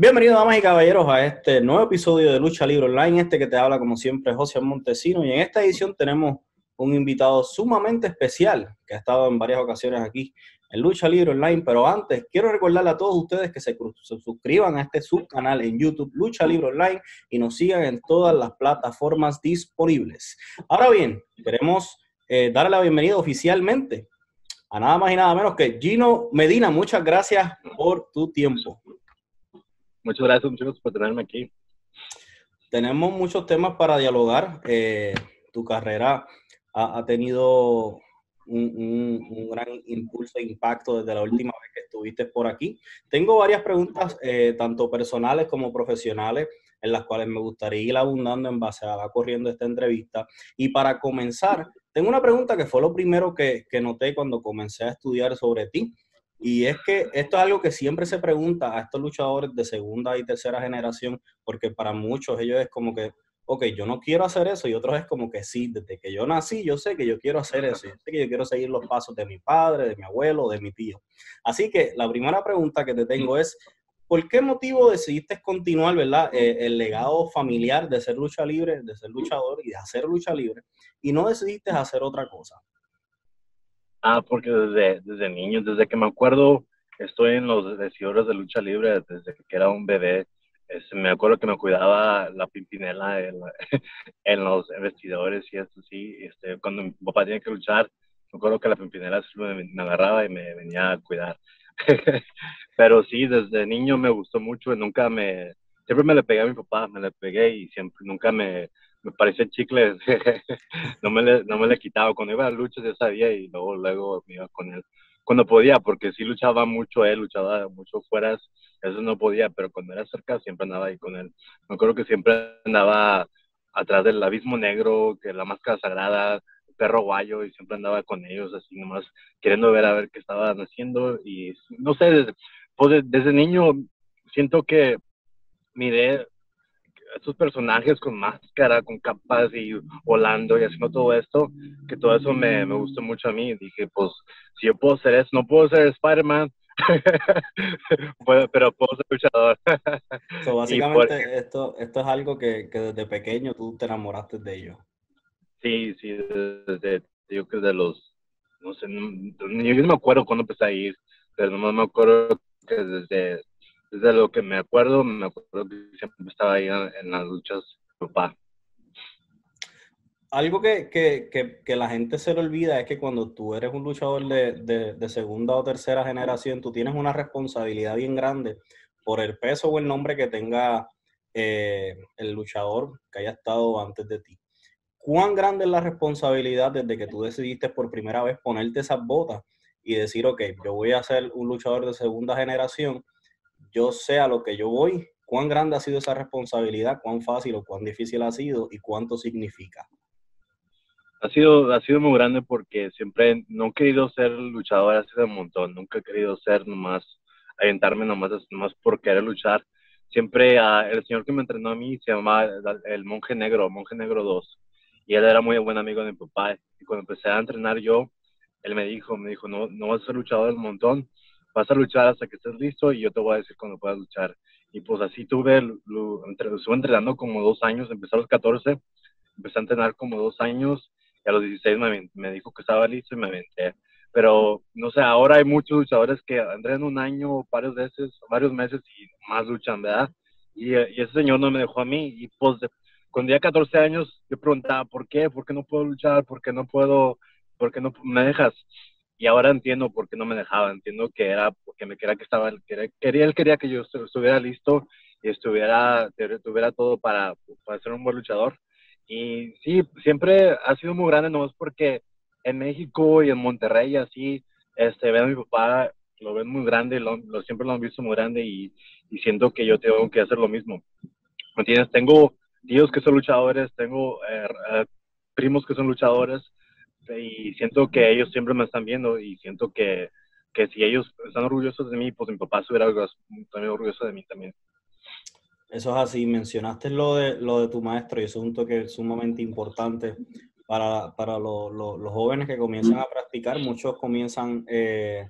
Bienvenidos, damas y caballeros, a este nuevo episodio de Lucha Libre Online. Este que te habla, como siempre, José Montesino. Y en esta edición tenemos un invitado sumamente especial que ha estado en varias ocasiones aquí en Lucha Libre Online. Pero antes, quiero recordarle a todos ustedes que se, suscriban a este subcanal en YouTube, Lucha Libre Online, y nos sigan en todas las plataformas disponibles. Ahora bien, queremos eh, darle la bienvenida oficialmente a nada más y nada menos que Gino Medina. Muchas gracias por tu tiempo. Muchas gracias, muchachos, por tenerme aquí. Tenemos muchos temas para dialogar. Eh, tu carrera ha, tenido un, gran impulso e impacto desde la última vez que estuviste por aquí. Tengo varias preguntas, eh, tanto personales como profesionales, en las cuales me gustaría ir abundando en base a la corriendo esta entrevista. Y para comenzar, tengo una pregunta que fue lo primero que, que noté cuando comencé a estudiar sobre ti. Y es que esto es algo que siempre se pregunta a estos luchadores de segunda y tercera generación, porque para muchos ellos es como que, ok, yo no quiero hacer eso, y otros es como que sí, desde que yo nací, yo sé que yo quiero hacer eso, yo sé que yo quiero seguir los pasos de mi padre, de mi abuelo, de mi tío. Así que la primera pregunta que te tengo es, ¿por qué motivo decidiste continuar, verdad, eh, el legado familiar de ser lucha libre, de ser luchador y de hacer lucha libre, y no decidiste hacer otra cosa? Ah, porque desde, desde niño, desde que me acuerdo, estoy en los vestidores de lucha libre desde que era un bebé. Este, me acuerdo que me cuidaba la pimpinela en, los vestidores y eso sí. Este, cuando mi papá tenía que luchar, me acuerdo que la pimpinela me, me agarraba y me venía a cuidar. Pero sí, desde niño me gustó mucho y nunca me, siempre me le pegué a mi papá, me le pegué y siempre, nunca me, me parecía chicle, no, me le, no me le quitaba. Cuando iba a luchas ya sabía y luego, luego me iba con él. Cuando podía, porque sí luchaba mucho él, luchaba mucho fuera, eso no podía, pero cuando era cerca siempre andaba ahí con él. Me acuerdo que siempre andaba atrás del abismo negro, que la máscara sagrada, perro guayo, y siempre andaba con ellos así nomás, queriendo ver a ver qué estaban haciendo. Y no sé, desde, pues desde niño siento que miré estos personajes con máscara, con capas y volando y haciendo todo esto, que todo eso me, me gustó mucho a mí. Dije, pues, si yo puedo hacer eso, no puedo ser Spider-Man, pero puedo ser luchador. básicamente, esto, esto es algo que, que, desde pequeño tú te enamoraste de ello. Sí, sí, desde, yo que desde los, no sé, yo no me acuerdo cuándo empecé a ir, pero no me acuerdo que desde desde lo que me acuerdo, me acuerdo que siempre estaba ahí en, las luchas papá. Algo que, que, que, la gente se le olvida es que cuando tú eres un luchador de, de, segunda o tercera generación, tú tienes una responsabilidad bien grande por el peso o el nombre que tenga eh, el luchador que haya estado antes de ti. ¿Cuán grande es la responsabilidad desde que tú decidiste por primera vez ponerte esas botas y decir, ok, yo voy a ser un luchador de segunda generación? Yo sé a lo que yo voy, cuán grande ha sido esa responsabilidad, cuán fácil o cuán difícil ha sido y cuánto significa. Ha sido, ha sido muy grande porque siempre no he querido ser luchador, ha sido un montón, nunca he querido ser nomás, aventarme nomás, nomás por querer luchar. Siempre uh, el señor que me entrenó a mí se llamaba el monje negro, monje negro 2, y él era muy buen amigo de mi papá. Y cuando empecé a entrenar yo, él me dijo, me dijo, no, no vas a ser luchador un montón, vas a luchar hasta que estés listo y yo te voy a decir cuando puedas luchar. Y pues así tuve, estuve entrenando como dos años, empecé a los 14, empecé a entrenar como dos años y a los 16 me, me dijo que estaba listo y me aventé. Pero no sé, ahora hay muchos luchadores que entrenan un año, varios veces, varios meses y más luchan, ¿verdad? Y, y ese señor no me dejó a mí. Y pues cuando ya 14 años, yo preguntaba, ¿por qué? ¿Por qué no puedo luchar? ¿Por qué no puedo? ¿Por qué no me dejas? Y ahora entiendo por qué no me dejaba, entiendo que era porque me quería que estaba, quería, él quería que yo estuviera listo y estuviera, tuviera todo para, para ser un buen luchador. Y sí, siempre ha sido muy grande, nomás porque en México y en Monterrey así, este, ven a mi papá, lo ven muy grande, lo, siempre lo han visto muy grande y, y, siento que yo tengo que hacer lo mismo. ¿Me entiendes? Tengo tíos que son luchadores, tengo eh, eh, primos que son luchadores, y siento que ellos siempre me están viendo y siento que, que si ellos están orgullosos de mí, pues mi papá estuviera también orgulloso de mí también. Eso es así, mencionaste lo de, lo de tu maestro y eso es un toque sumamente importante para, para los jóvenes que comienzan a practicar. Muchos comienzan eh,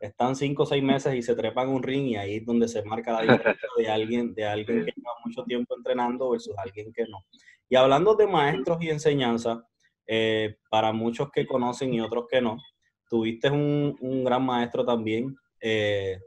están cinco o seis meses y se trepan un ring y ahí es donde se marca la diferencia de alguien, de alguien que lleva mucho tiempo entrenando versus alguien que no. Y hablando de maestros y enseñanza, eh, para muchos que conocen y otros que no, tuviste un, un gran maestro también. Eh,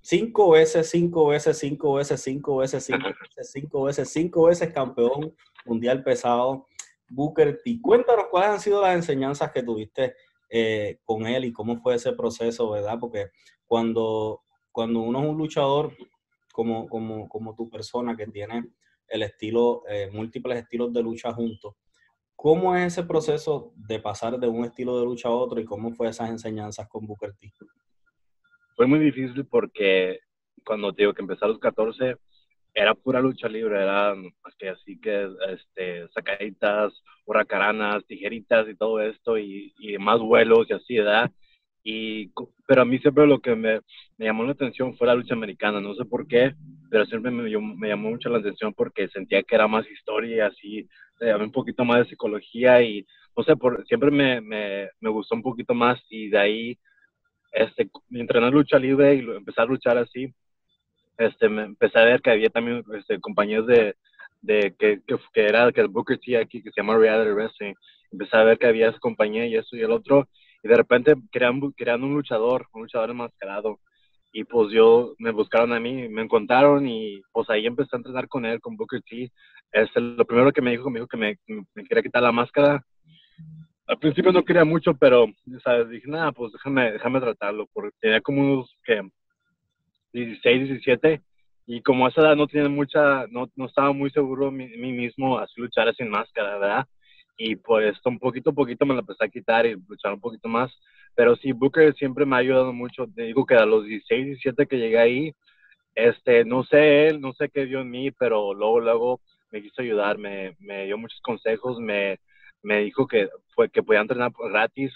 cinco veces, cinco veces, cinco veces, cinco veces, cinco veces, cinco veces, cinco veces campeón mundial pesado, Booker T. Cuéntanos cuáles han sido las enseñanzas que tuviste eh, con él y cómo fue ese proceso, ¿verdad? Porque cuando, cuando uno es un luchador como, como, como tu persona que tiene el estilo, eh, múltiples estilos de lucha juntos, ¿cómo es ese proceso de pasar de un estilo de lucha a otro y cómo fue esas enseñanzas con Booker T? Fue muy difícil porque cuando te digo que empecé a los 14, era pura lucha libre, era más que así que este, sacaditas, huracaranas, tijeritas y todo esto, y, y más vuelos y así, ¿verdad? Y, pero a mí siempre lo que me, llamó la atención fue la lucha americana, no sé por qué, pero siempre me, me llamó mucho la atención porque sentía que era más historia y así, eh, un poquito más de psicología y, no sé, por, siempre me, me, me gustó un poquito más y de ahí, este, entrenar lucha libre y empezar a luchar así, este, me empecé a ver que había también este, compañías de, de que, que, era que el Booker T aquí, que se llama Reality Wrestling. Empecé a ver que había esa compañía y eso y el otro. Y de repente crean, crean un luchador, un luchador enmascarado. Y pues yo, me buscaron a mí, me encontraron y pues ahí empecé a entrenar con él, con Booker T. Este, lo primero que me dijo, me dijo que me, quería quitar la máscara. Al principio no quería mucho, pero ¿sabes? dije, nada, pues déjame, déjame tratarlo, porque tenía como unos que 16, 17, y como a esa edad no tenía mucha, no, no estaba muy seguro de mí, mismo así luchar sin máscara, ¿verdad? Y pues un poquito a poquito me la empecé a quitar y luchar un poquito más. Pero sí, Booker siempre me ha ayudado mucho. Digo que a los 16, 17 que llegué ahí, este, no sé él, no sé qué dio en mí, pero luego, luego me quiso ayudar, me, me dio muchos consejos, me, me dijo que, fue, que podía entrenar gratis,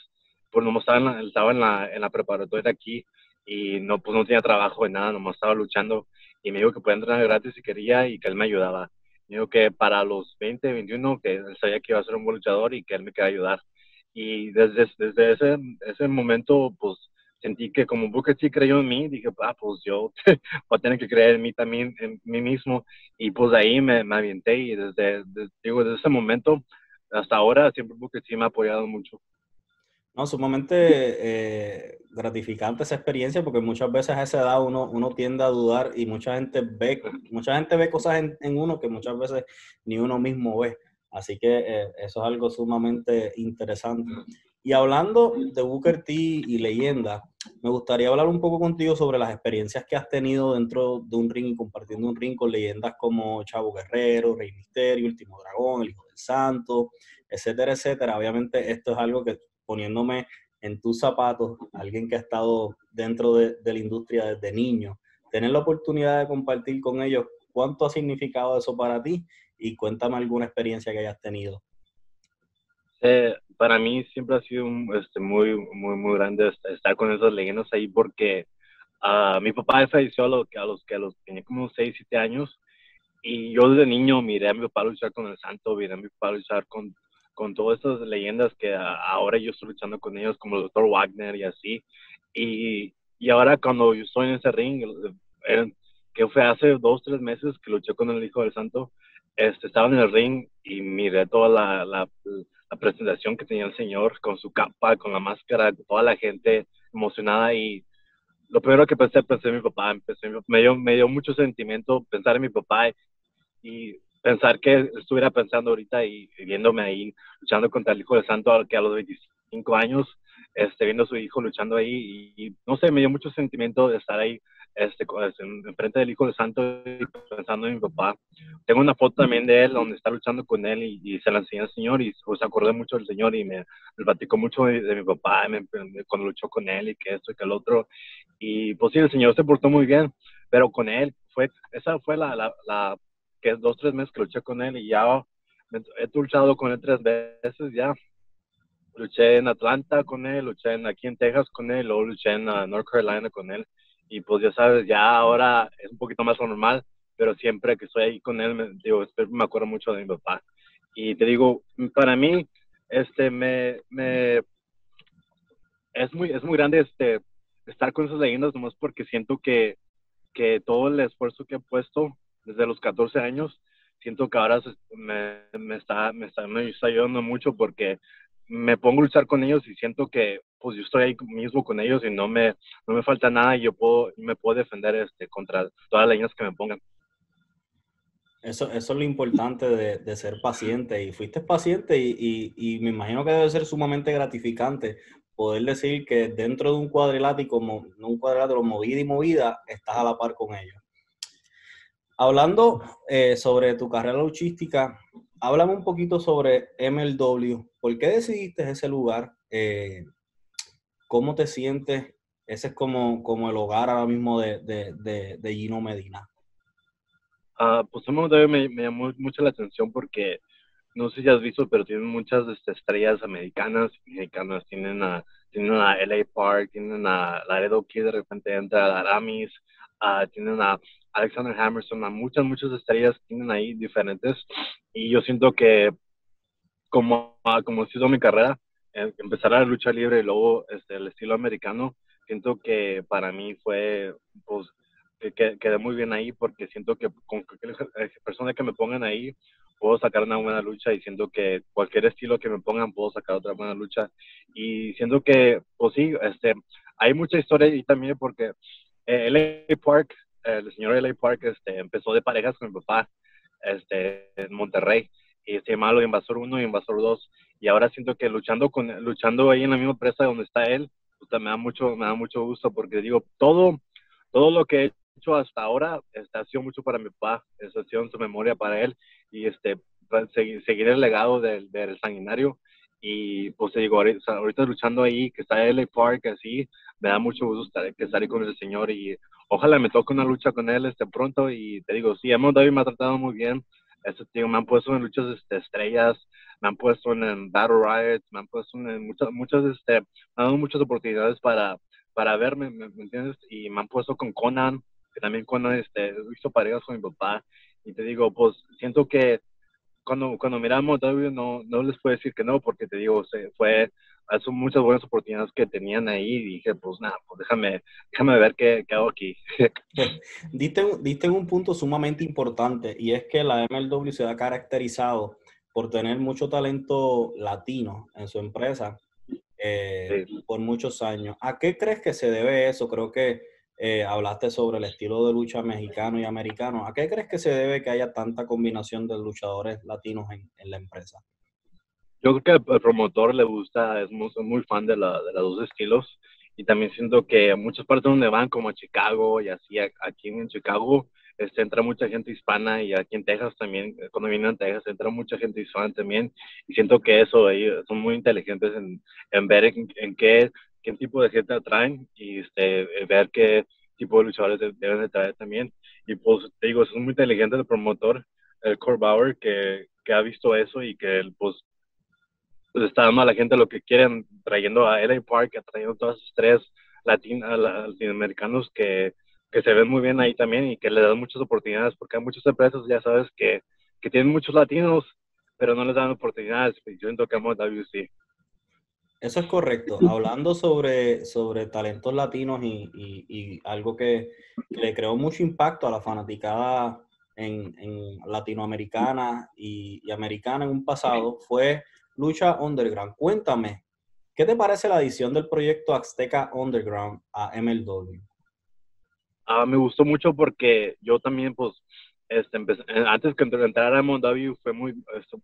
pues no estaba en la, estaba en la, en la preparatoria aquí y no, pues no tenía trabajo en nada, nomás estaba luchando y me dijo que podía entrenar gratis si quería y que él me ayudaba. Me dijo que para los 20, 21, que él sabía que iba a ser un buen luchador y que él me quería ayudar. Y desde, desde ese, ese momento, pues sentí que como Booker T creyó en mí, dije, ah, pues yo voy a tener que creer en mí también, en mí mismo. Y pues ahí me, me avienté y desde, digo, desde ese momento hasta ahora siempre Booker T me ha apoyado mucho. No, sumamente eh, gratificante esa experiencia porque muchas veces a esa edad uno, uno tiende a dudar y mucha gente ve, mucha gente ve cosas en, uno que muchas veces ni uno mismo ve. Así que eh, eso es algo sumamente interesante. Y hablando de Booker T y leyenda, me gustaría hablar un poco contigo sobre las experiencias que has tenido dentro de un ring y compartiendo un ring con leyendas como Chavo Guerrero, Rey Misterio, Último Dragón, El Hijo del Santo, etcétera, etcétera. Obviamente esto es algo que poniéndome en tus zapatos, alguien que ha estado dentro de, la industria desde niño, tener la oportunidad de compartir con ellos cuánto ha significado eso para ti y cuéntame alguna experiencia que hayas tenido. Eh, para mí siempre ha sido este, muy, muy, muy grande estar con esos leyendas ahí porque uh, mi papá falleció a, lo, a los que a los tenía como 6, 7 años y yo desde niño miré a mi papá luchar con el santo, miré a mi papá luchar con con todas estas leyendas que ahora yo estoy luchando con ellos, como el Dr. Wagner y así. Y, y ahora cuando yo estoy en ese ring, que fue hace dos, tres meses que luché con el Hijo del Santo, este, estaba en el ring y miré toda la, la, presentación que tenía el Señor con su capa, con la máscara, toda la gente emocionada y lo primero que pensé, pensé en mi papá, me, dio, me dio mucho sentimiento pensar en mi papá y pensar que estuviera pensando ahorita y viéndome ahí luchando contra el Hijo del Santo, que a los 25 años, este, viendo a su hijo luchando ahí, y, no sé, me dio mucho sentimiento de estar ahí este, en, frente del Hijo del Santo y pensando en mi papá. Tengo una foto también de él donde está luchando con él y, se la enseñé al Señor y se acordé mucho del Señor y me, me platicó mucho de, mi papá cuando luchó con él y que esto y que el otro. Y pues sí, el Señor se portó muy bien, pero con él fue, esa fue la, la, la que es dos, tres meses que luché con él y ya he luchado con él tres veces ya. Luché en Atlanta con él, luché en, aquí en Texas con él, luego luché en uh, North Carolina con él. Y pues ya sabes, ya ahora es un poquito más normal, pero siempre que estoy ahí con él, me, digo, me acuerdo mucho de mi papá. Y te digo, para mí, este, me, es muy, es muy grande este, estar con esas leyendas nomás porque siento que, que todo el esfuerzo que he puesto desde los 14 años, siento que ahora me, está, me, está, me está ayudando mucho porque me pongo a luchar con ellos y siento que pues yo estoy ahí mismo con ellos y no me, no me falta nada y yo puedo, me puedo defender este, contra todas las leyendas que me pongan. Eso, eso es lo importante de, de ser paciente y fuiste paciente y, y, me imagino que debe ser sumamente gratificante poder decir que dentro de un cuadrilátero, un cuadrilátero movida y movida, estás a la par con ellos. Hablando eh, sobre tu carrera luchística, háblame un poquito sobre MLW. ¿Por qué decidiste ese lugar? Eh, ¿Cómo te sientes? Ese es como, como el hogar ahora mismo de, de, de, Gino Medina. Uh, pues MLW me, llamó mucho la atención porque no sé si has visto, pero tienen muchas este, estrellas americanas mexicanas. Tienen a, tienen a LA Park, tienen a Laredo Kid, de repente entra a Aramis, uh, tienen a Alexander Hammerson, a muchas, muchas estrellas tienen ahí diferentes. Y yo siento que, como, ah, como sido mi carrera, eh, empezar a la lucha libre y luego este, el estilo americano, siento que para mí fue, pues, que, quedé muy bien ahí porque siento que con cualquier persona que me pongan ahí puedo sacar una buena lucha y siento que cualquier estilo que me pongan puedo sacar otra buena lucha y siento que pues sí este hay mucha historia y también porque eh, LA Park el señor LA Park este empezó de parejas con mi papá este en Monterrey. Y se llamaba Invasor 1 y Invasor 2 y ahora siento que luchando con luchando ahí en la misma empresa donde está él pues, me da mucho me da mucho gusto porque digo todo todo lo que he hecho hasta ahora este, ha sido mucho para mi papá, ha sido en su memoria para él. Y este seguir, seguir el legado del, del sanguinario y pues digo, ahorita, ahorita, luchando ahí, que está LA Park, así, me da mucho gusto estar, ahí con el señor y ojalá me toque una lucha con él este pronto y te digo, sí, hemos David me ha tratado muy bien, este, digo, me han puesto en luchas este, estrellas, me han puesto en, Battle Riots, me han puesto en muchas, muchas, este, me han dado muchas oportunidades para, para verme, ¿me, entiendes? Y me han puesto con Conan, que también Conan, este, hizo parejas con mi papá, y te digo, pues siento que cuando, cuando miramos W no, no les puedo decir que no, porque te digo, se fue, son muchas buenas oportunidades que tenían ahí y dije, pues nada, pues déjame, déjame ver qué, qué hago aquí. diste, diste un punto sumamente importante y es que la MLW se ha caracterizado por tener mucho talento latino en su empresa eh, por muchos años. ¿A qué crees que se debe eso? Creo que eh, hablaste sobre el estilo de lucha mexicano y americano. ¿A qué crees que se debe que haya tanta combinación de luchadores latinos en, la empresa? Yo creo que al promotor le gusta, es muy, muy fan de, la, de los dos estilos y también siento que muchas partes donde van, como a Chicago y así, aquí en Chicago, este, entra mucha gente hispana y aquí en Texas también, cuando vienen a Texas, entra mucha gente hispana también y siento que eso, ellos son muy inteligentes en, en ver en, qué, qué tipo de gente atraen y este, ver qué tipo de luchadores deben de traer también. Y pues te digo, es muy inteligente el promotor, el Core Bauer, que, que ha visto eso y que pues, pues está dando a la gente lo que quieren, trayendo a LA Park, trayendo todas sus tres latinos, latinoamericanos que que se ven muy bien ahí también y que le dan muchas oportunidades, porque hay muchas empresas, ya sabes, que, que tienen muchos latinos, pero no les dan oportunidades. Yo siento que amo WC. Eso es correcto. Hablando sobre, sobre talentos latinos y, y, algo que, le creó mucho impacto a la fanaticada en, en latinoamericana y, y, americana en un pasado fue Lucha Underground. Cuéntame, ¿qué te parece la adición del proyecto Azteca Underground a MLW? Ah, me gustó mucho porque yo también, pues, este, eh, antes que entrara a MW fue muy,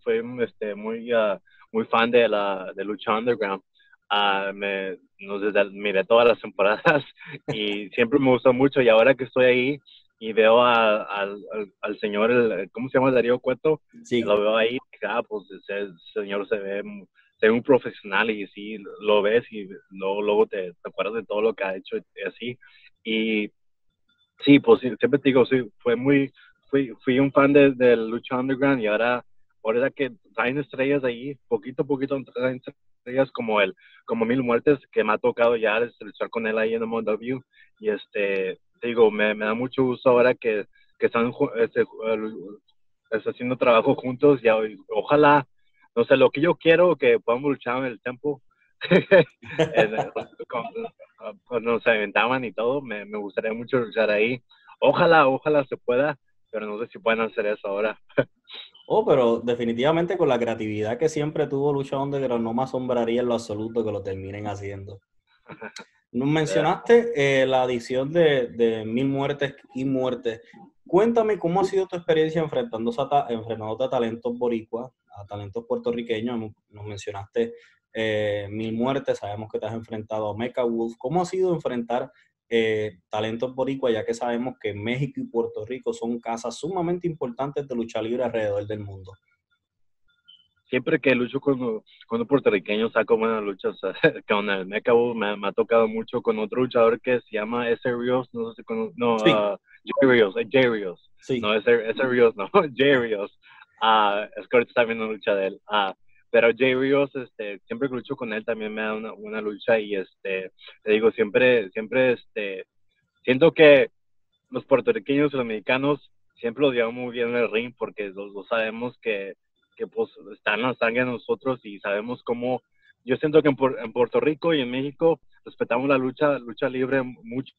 fue este, muy, uh, muy fan de la de lucha underground. Uh, me, no sé, miré todas las temporadas y siempre me gustó mucho y ahora que estoy ahí y veo a, al, al, señor, el, ¿cómo se llama? Darío Cueto, sí. lo veo ahí, ah, pues ese señor se ve, se ve un profesional y sí, lo ves y luego, luego te, te acuerdas de todo lo que ha hecho y así. Y Sí, pues siempre te digo, sí, fue muy, fui, un fan del de Lucha Underground y ahora, ahora que traen estrellas ahí, poquito a poquito traen estrellas como él, como Mil Muertes, que me ha tocado ya luchar con él ahí en el MW. Y este, digo, me, me, da mucho gusto ahora que, que están este, haciendo trabajo juntos y ojalá, no sé, lo que yo quiero, que podamos luchar en el tiempo, se aventaban y todo, me, me gustaría mucho luchar ahí. Ojalá, ojalá se pueda, pero no sé si pueden hacer eso ahora. Oh, pero definitivamente con la creatividad que siempre tuvo Lucha Underground, no me asombraría en lo absoluto que lo terminen haciendo. Nos mencionaste eh, la adición de, de, Mil Muertes y Muertes. Cuéntame cómo ha sido tu experiencia enfrentándose a, enfrentándote a talentos boricuas, a talentos puertorriqueños. Nos mencionaste eh, Mil Muertes, sabemos que te has enfrentado a Mecha Wolf. ¿Cómo ha sido enfrentar eh, talentos boricuas, ya que sabemos que México y Puerto Rico son casas sumamente importantes de lucha libre alrededor del mundo? Siempre que lucho con, con un puertorriqueño saco buenas luchas. con el Mecha Wolf me, ha tocado mucho con otro luchador que se llama S. Rios, no sé si con, no, sí. uh, Rios. Sí. No, S. Rios, no, J. Rios. Uh, es que ahorita está viendo lucha de él. Uh, pero Jay Rios, este, siempre que lucho con él también me da una, una lucha y este, te digo, siempre, siempre, este, siento que los puertorriqueños y los mexicanos siempre lo llevamos muy bien en el ring porque los, sabemos que, que pues están la sangre de nosotros y sabemos cómo, yo siento que en, en Puerto Rico y en México respetamos la lucha, lucha libre mucho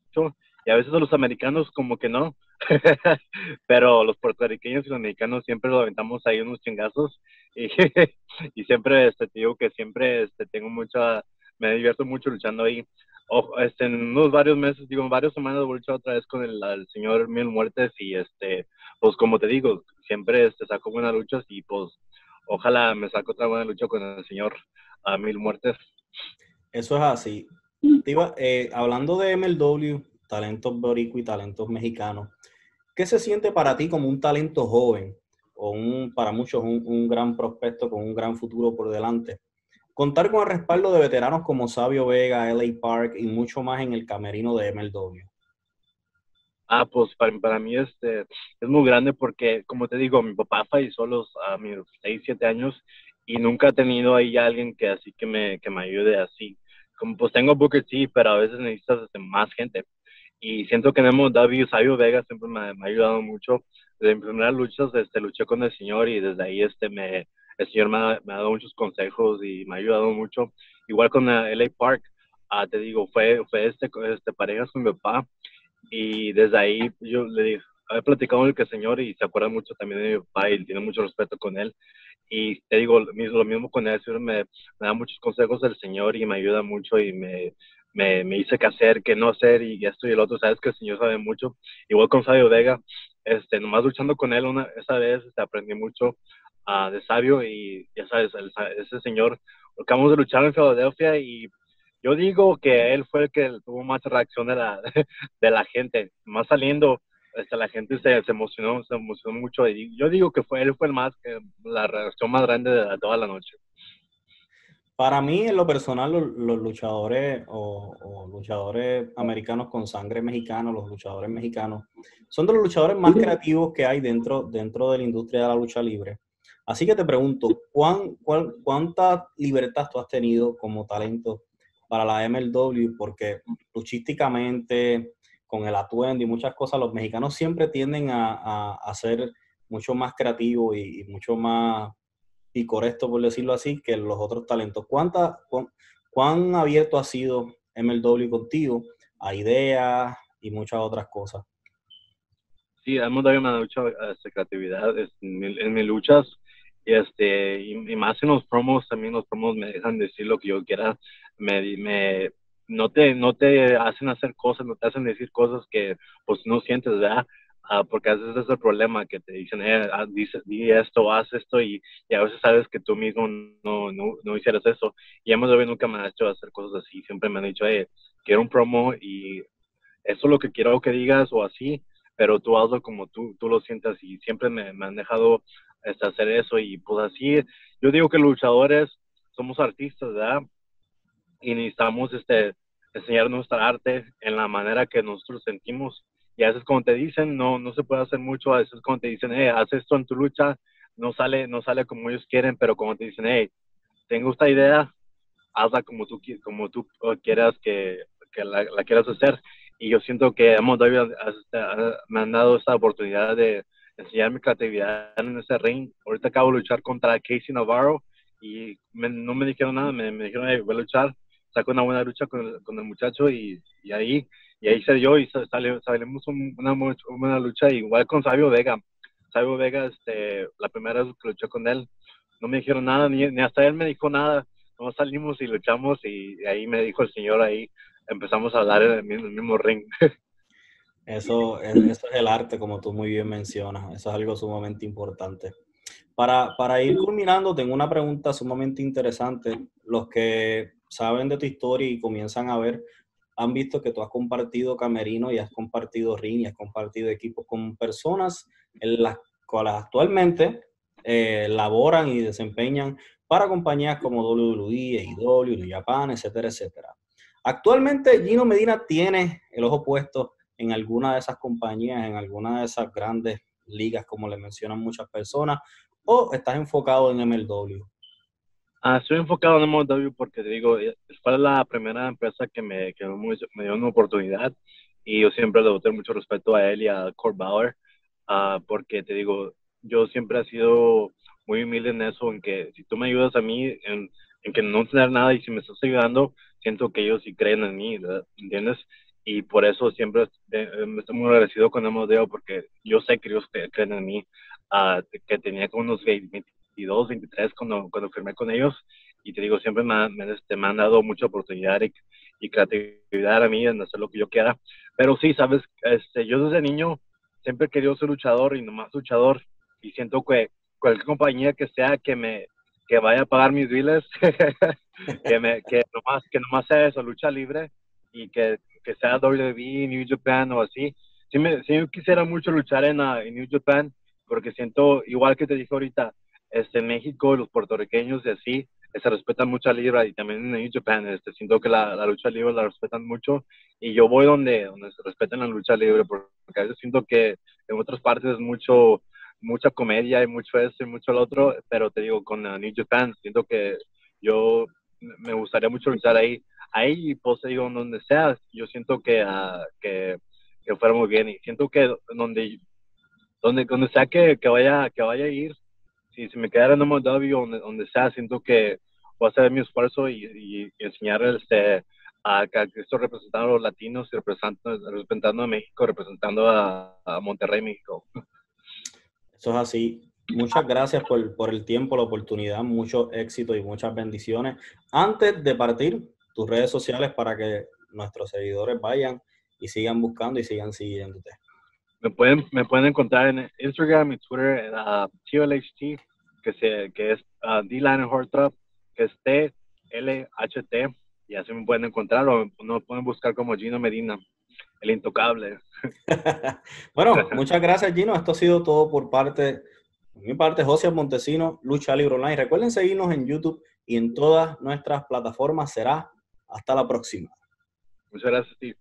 y a veces a los americanos como que no, pero los puertorriqueños y los mexicanos siempre lo aventamos ahí unos chingazos y, y siempre este, te digo que siempre este, tengo mucha, me divierto mucho luchando ahí. Este, en unos varios meses, digo, en varias semanas a luchar otra vez con el, señor Mil Muertes y este, pues como te digo, siempre este, saco buenas luchas y pues ojalá me saco otra buena lucha con el señor a Mil Muertes. Eso es así. Eh, hablando de MLW, talentos boricua y talentos mexicanos. ¿Qué se siente para ti como un talento joven o un, para muchos un, gran prospecto con un gran futuro por delante? Contar con el respaldo de veteranos como Sabio Vega, LA Park y mucho más en el camerino de MLW. Ah, pues para, para mí este, es muy grande porque, como te digo, mi papá falleció los, a mis 6, 7 años y nunca he tenido ahí alguien que así que me, que me ayude así. Como pues tengo Booker T, pero a veces necesitas este, más gente y siento que tenemos David Sabio Vega siempre me, ha ayudado mucho. Desde mis primeras luchas este luché con el señor y desde ahí este me el señor me ha, dado muchos consejos y me ha ayudado mucho. Igual con LA Park ah, te digo fue fue este este parejas con mi papá y desde ahí yo le dije he platicado con el señor y se acuerda mucho también de mi papá y tiene mucho respeto con él. Y te digo lo mismo con él me, me da muchos consejos del señor y me ayuda mucho y me me, me hice qué hacer, qué no hacer y esto y el otro. Sabes que el Señor sabe mucho. Igual con Sabio Vega, este, nomás luchando con él una, esa vez este, aprendí mucho uh, de Sabio y ya sabes, ese Señor, acabamos de luchar en Filadelfia y yo digo que él fue el que tuvo más reacción de la, de la gente. Más saliendo, este, la gente se, se, emocionó, se emocionó mucho. Y yo digo que fue él fue el más, que, la reacción más grande de toda la noche. Para mí, en lo personal, los, luchadores o, luchadores americanos con sangre mexicana, los luchadores mexicanos, son de los luchadores más creativos que hay dentro, dentro de la industria de la lucha libre. Así que te pregunto, ¿cuán, ¿cuánta libertad tú has tenido como talento para la MLW? Porque luchísticamente, con el atuendo y muchas cosas, los mexicanos siempre tienden a, a, ser mucho más creativos y mucho más y correcto, por decirlo así, que los otros talentos. ¿Cuánta, cuán, abierto ha sido MLW contigo a ideas y muchas otras cosas? Sí, hemos dado una lucha de creatividad en, mis luchas y, este, y, más en los promos, también los promos me dejan decir lo que yo quiera, me, me, no, te, no te hacen hacer cosas, no te hacen decir cosas que pues no sientes, ¿verdad? Ah, porque a veces es el problema que te dicen, eh, ah, dice, di esto, haz esto, y, y, a veces sabes que tú mismo no, no, no hicieras eso. Y hemos de nunca me ha hecho hacer cosas así, siempre me han dicho, eh, quiero un promo y eso es lo que quiero que digas o así, pero tú hazlo como tú, tú lo sientas y siempre me, me han dejado este, hacer eso y pues así, yo digo que luchadores somos artistas, ¿verdad? Y necesitamos este, enseñar nuestra arte en la manera que nosotros sentimos y a veces como te dicen, no, no se puede hacer mucho, a veces como te dicen, hey, haz esto en tu lucha, no sale, no sale como ellos quieren, pero como te dicen, hey, tengo esta idea, hazla como tú, como tú quieras que, que la, quieras hacer. Y yo siento que hemos me han dado esta oportunidad de enseñar mi creatividad en ese ring. Ahorita acabo de luchar contra Casey Navarro y no me dijeron nada, me, me dijeron, voy a luchar, saco una buena lucha con con el muchacho y, y, ahí y ahí se dio y sale, salimos una, una lucha, igual con Sabio Vega. Sabio Vega, este, la primera vez que luché con él, no me dijeron nada, ni, ni hasta él me dijo nada. No salimos y luchamos y ahí me dijo el señor ahí, empezamos a hablar en el mismo, ring. Eso, eso es el arte, como tú muy bien mencionas. Eso es algo sumamente importante. Para, para, ir culminando, tengo una pregunta sumamente interesante. Los que saben de tu historia y comienzan a ver, han visto que tú has compartido camerino y has compartido ring y has compartido equipos con personas en las cuales actualmente eh, laboran y desempeñan para compañías como WWE, AEW, Japan, etcétera, etcétera. Actualmente Gino Medina tiene el ojo puesto en alguna de esas compañías, en alguna de esas grandes ligas, como le mencionan muchas personas, o estás enfocado en MLW? Ah, estoy enfocado en MLW porque te digo, eh, fue la primera empresa que me, que me dio una oportunidad y yo siempre le doy mucho respeto a él y a Kurt Bauer, uh, porque te digo, yo siempre he sido muy humilde en eso, en que si tú me ayudas a mí, en, en que no tener nada y si me estás ayudando, siento que ellos sí creen en mí, ¿entiendes? Y por eso siempre eh, estoy muy agradecido con Amodeo porque yo sé que ellos creen en mí, uh, que tenía como unos 22, 23 cuando, cuando firmé con ellos y te digo, siempre me, me, este, me han dado mucha oportunidad y, y, creatividad a mí en hacer lo que yo quiera. Pero sí, sabes, este, yo desde niño siempre he querido ser luchador y nomás luchador y siento que cualquier compañía que sea que me que vaya a pagar mis biles, que, me, que, nomás, que nomás sea eso, lucha libre y que, que sea WWE, New Japan o así. Sí, me, sí quisiera mucho luchar en, uh, en, New Japan porque siento, igual que te dije ahorita, este, en México los puertorriqueños y así se respetan mucho la libra y también en New Japan este, siento que la, la, lucha libre la respetan mucho y yo voy donde, donde se respetan la lucha libre porque a veces siento que en otras partes es mucho mucha comedia y mucho eso y mucho lo otro, pero te digo, con New Japan, siento que yo me gustaría mucho luchar ahí. Ahí, pues digo, donde sea, yo siento que, uh, que, que, fuera muy bien y siento que donde, donde, donde sea que, que, vaya, que vaya a ir, si, si me quedara en MW, donde, donde sea, siento que voy a hacer mi esfuerzo y, y, enseñar este, a que estoy representando a los latinos y representando, representando a México, representando a, a Monterrey, México. Eso es así. Muchas gracias por, por, el tiempo, la oportunidad, mucho éxito y muchas bendiciones. Antes de partir, tus redes sociales para que nuestros seguidores vayan y sigan buscando y sigan siguiéndote. Me pueden, me pueden encontrar en Instagram y Twitter uh, TLHT, que, se, que es uh, D-Line que es T-L-H-T, y así me pueden encontrar o me pueden buscar como Gino Medina, el intocable. bueno, muchas gracias Gino, esto ha sido todo por parte mi parte, José Montesino, Lucha Libre Online. Recuerden seguirnos en YouTube y en todas nuestras plataformas. Será hasta la próxima. Muchas gracias, Steve.